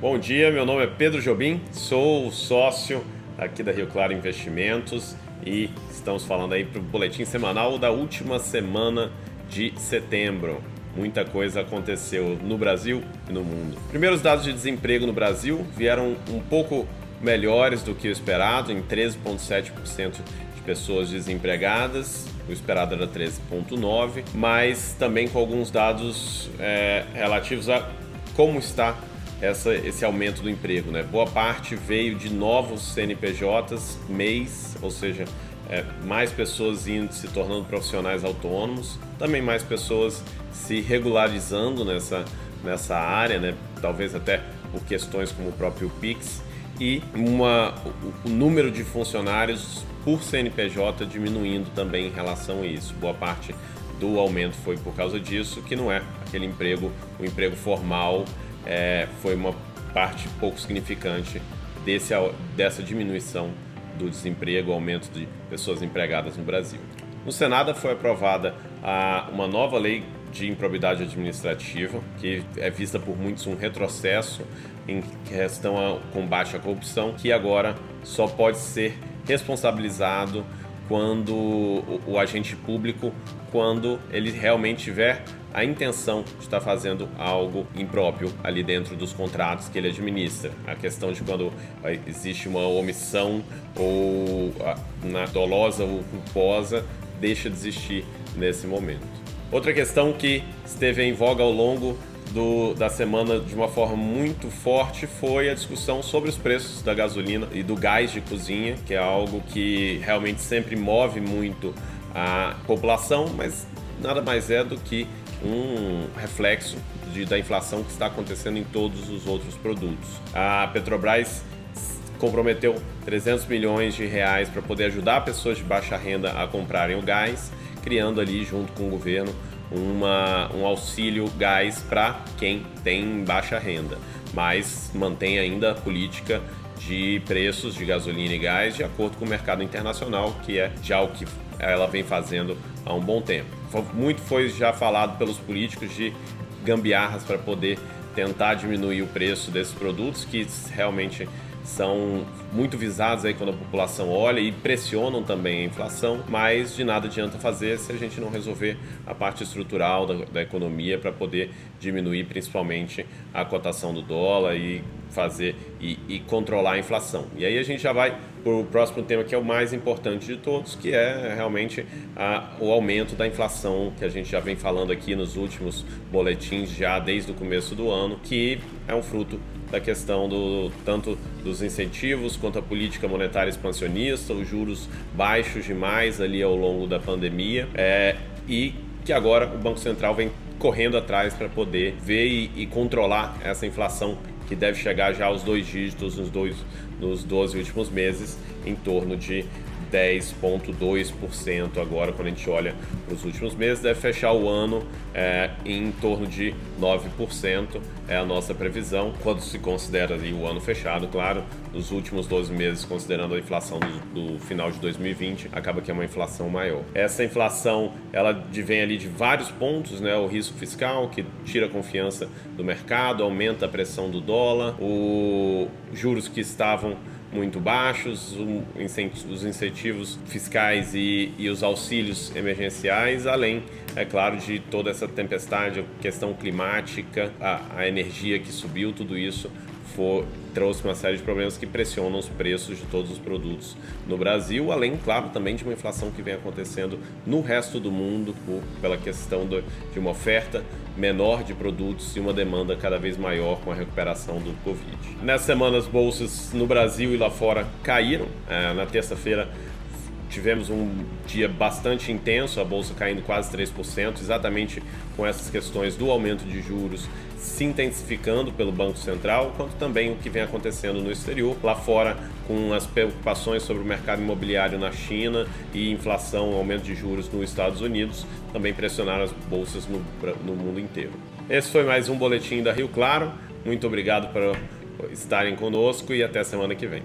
Bom dia, meu nome é Pedro Jobim, sou sócio aqui da Rio Claro Investimentos e estamos falando aí para o boletim semanal da última semana de setembro. Muita coisa aconteceu no Brasil e no mundo. Primeiros dados de desemprego no Brasil vieram um pouco melhores do que o esperado, em 13,7% de pessoas desempregadas, o esperado era 13,9%, mas também com alguns dados é, relativos a como está essa, esse aumento do emprego. Né? Boa parte veio de novos CNPJs, mês, ou seja, é, mais pessoas indo se tornando profissionais autônomos, também mais pessoas se regularizando nessa, nessa área, né? talvez até por questões como o próprio Pix, e uma, o, o número de funcionários por CNPJ diminuindo também em relação a isso. Boa parte do aumento foi por causa disso, que não é aquele emprego, o emprego formal é, foi uma parte pouco significante desse, dessa diminuição do desemprego, aumento de pessoas empregadas no Brasil. No Senado foi aprovada a, uma nova lei de improbidade administrativa, que é vista por muitos um retrocesso em questão ao combate à corrupção, que agora só pode ser responsabilizado quando o, o agente público, quando ele realmente tiver a intenção de estar fazendo algo impróprio ali dentro dos contratos que ele administra. A questão de quando existe uma omissão ou na dolosa ou culposa deixa de existir nesse momento. Outra questão que esteve em voga ao longo do, da semana de uma forma muito forte foi a discussão sobre os preços da gasolina e do gás de cozinha, que é algo que realmente sempre move muito a população, mas nada mais é do que um reflexo de, da inflação que está acontecendo em todos os outros produtos. A Petrobras comprometeu 300 milhões de reais para poder ajudar pessoas de baixa renda a comprarem o gás, criando ali junto com o governo uma, um auxílio gás para quem tem baixa renda, mas mantém ainda a política de preços de gasolina e gás de acordo com o mercado internacional, que é já o que ela vem fazendo há um bom tempo. Muito foi já falado pelos políticos de gambiarras para poder tentar diminuir o preço desses produtos que realmente são muito visados aí quando a população olha e pressionam também a inflação, mas de nada adianta fazer se a gente não resolver a parte estrutural da, da economia para poder diminuir principalmente a cotação do dólar e fazer e, e, controlar a inflação. E aí a gente já vai para o próximo tema que é o mais importante de todos, que é realmente a, o aumento da inflação que a gente já vem falando aqui nos últimos boletins já desde o começo do ano, que é um fruto da questão do tanto dos incentivos quanto a política monetária expansionista, os juros baixos demais ali ao longo da pandemia é, e que agora o Banco Central vem correndo atrás para poder ver e, e, controlar essa inflação que deve chegar já aos dois dígitos nos, dois, nos 12 últimos meses, em torno de 10,2% agora, quando a gente olha para os últimos meses, deve fechar o ano é, em torno de 9%, é a nossa previsão, quando se considera ali o ano fechado, claro, nos últimos 12 meses, considerando a inflação do, do, final de 2020, acaba que é uma inflação maior. Essa inflação, ela vem ali de vários pontos, né? O risco fiscal, que tira a confiança do mercado, aumenta a pressão do dólar, os juros que estavam muito baixos, os incentivos fiscais e, e, os auxílios emergenciais, além, é claro, de toda essa tempestade, a questão climática, a, a energia que subiu, tudo isso for, trouxe uma série de problemas que pressionam os preços de todos os produtos no Brasil, além, claro, também de uma inflação que vem acontecendo no resto do mundo por, pela questão do, de uma oferta menor de produtos e uma demanda cada vez maior com a recuperação do Covid. Nessa semana, as bolsas no Brasil e lá fora caíram. É, na terça-feira, tivemos um dia bastante intenso, a bolsa caindo quase 3%, exatamente com essas questões do aumento de juros se intensificando pelo Banco Central, quanto também o que vem acontecendo no exterior, lá fora com as preocupações sobre o mercado imobiliário na China e inflação, aumento de juros nos Estados Unidos, também pressionaram as bolsas no, no mundo inteiro. Esse foi mais um boletim da Rio Claro. Muito obrigado por estarem conosco e até semana que vem.